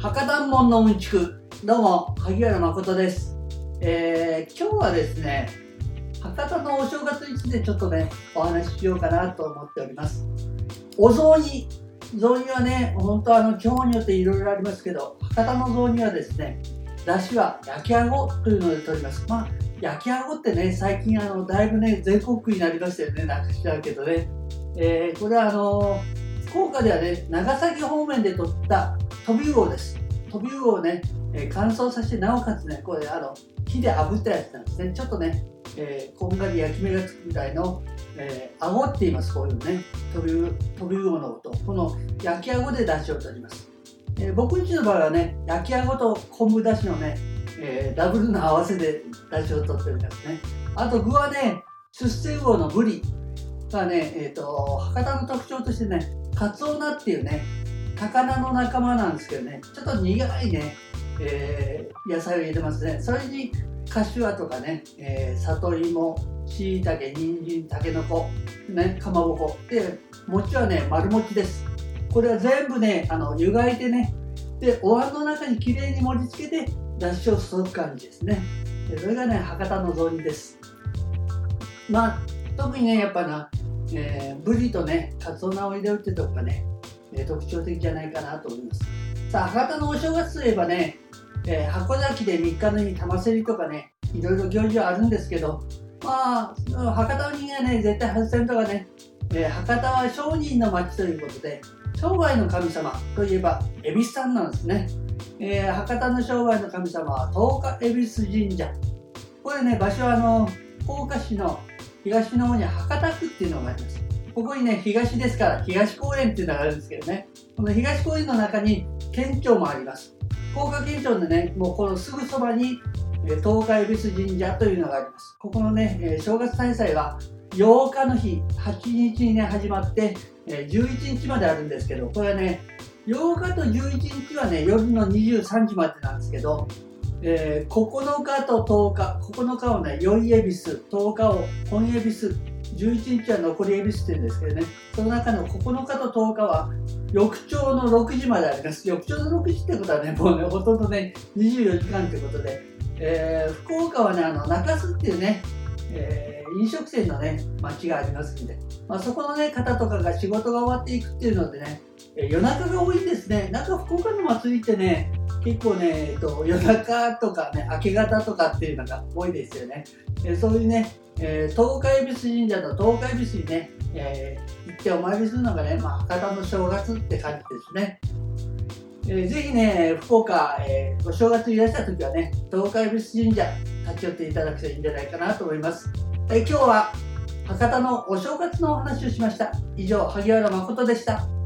博多門のうんちく。どうも萩原誠です、えー、今日はですね博多のお正月についてちょっとねお話ししようかなと思っております。お雑煮。雑煮はね本当あの地方によっていろいろありますけど博多の雑煮はですね出汁は焼きあごというので取ります。まあ焼きあごってね最近あのだいぶね全国区になりましたよねなんかしらうけどね、えー、これはあの福岡ではね長崎方面で取った飛び魚です。飛び魚をね、えー乾燥させてなおかつねこれあの火で炙ったやつなんですね。ちょっとね、えーこんがり焼き目がつくぐらいの、えー、顎って言います。こういうのね。飛び飛び魚のことこの焼き顎で出汁を取ります、えー僕んちの場合はね焼き顎と昆布だしのね、えーダブルの合わせで出汁を取っておりますね。あと具はね出世魚のブリがね、えー、と博多の特徴としてねカツオナっていうね高菜の仲間なんですけどねちょっと苦いね、えー野菜を入れてますね。それにかしわとかね、えー里芋しいたけ人参たけのこねかまぼこ。で餅はね丸餅です。これは全部ねあの湯がいてね。でお椀の中にきれいに盛り付けてだしを注ぐ感じですね。でそれがね博多の雑煮です。まあ特にねやっぱな、えーブリとねカツオナを入れるってとこがね、え特徴的じゃないかなと思います。さあ博多のお正月といえばね、えー箱崎で3日の日玉競りとかねいろいろ行事はあるんですけどまあ博多にはね絶対外せんとかね、えー博多は商人の町ということで商売の神様といえば恵比寿さんなんですね、えー博多の商売の神様は十日恵比寿神社。これね場所はあの福岡市の東の方に博多区っていうのがあります。ここにね東ですから東公園っていうのがあるんですけどね。この東公園の中に県庁もあります。福岡県庁のねもうこのすぐそばにえー東海恵比寿神社というのがあります。ここのね、正月大祭は8日の日8日にね始まって、11日まであるんですけどこれはね8日と11日はね夜の23時までなんですけど、えー9日と10日9日をね宵恵比寿10日を本恵比寿11日は残り恵比寿って言うんですけどね。その中の9日と10日は翌朝の6時まであります。翌朝の6時ってことはねもうねほとんどね24時間ってことで、えー福岡はねあの中洲っていうね、えー飲食店のね町がありますんで、まあ、そこのね方とかが仕事が終わっていくっていうのでね、えー夜中が多いんですね。なんか福岡の祭りってね結構ね、えっと、夜中とかね明け方とかっていうのが多いですよね、えそういうね、えー東海恵比寿神社と東海恵比寿にね、えー行ってお参りするのがね、まあ、博多の正月って感じですねえーぜひね、福岡、えーお正月いらした時はね、東海恵比寿神社立ち寄っていただくといいんじゃないかなと思います。えー今日は博多のお正月のお話をしました。以上、萩原誠でした。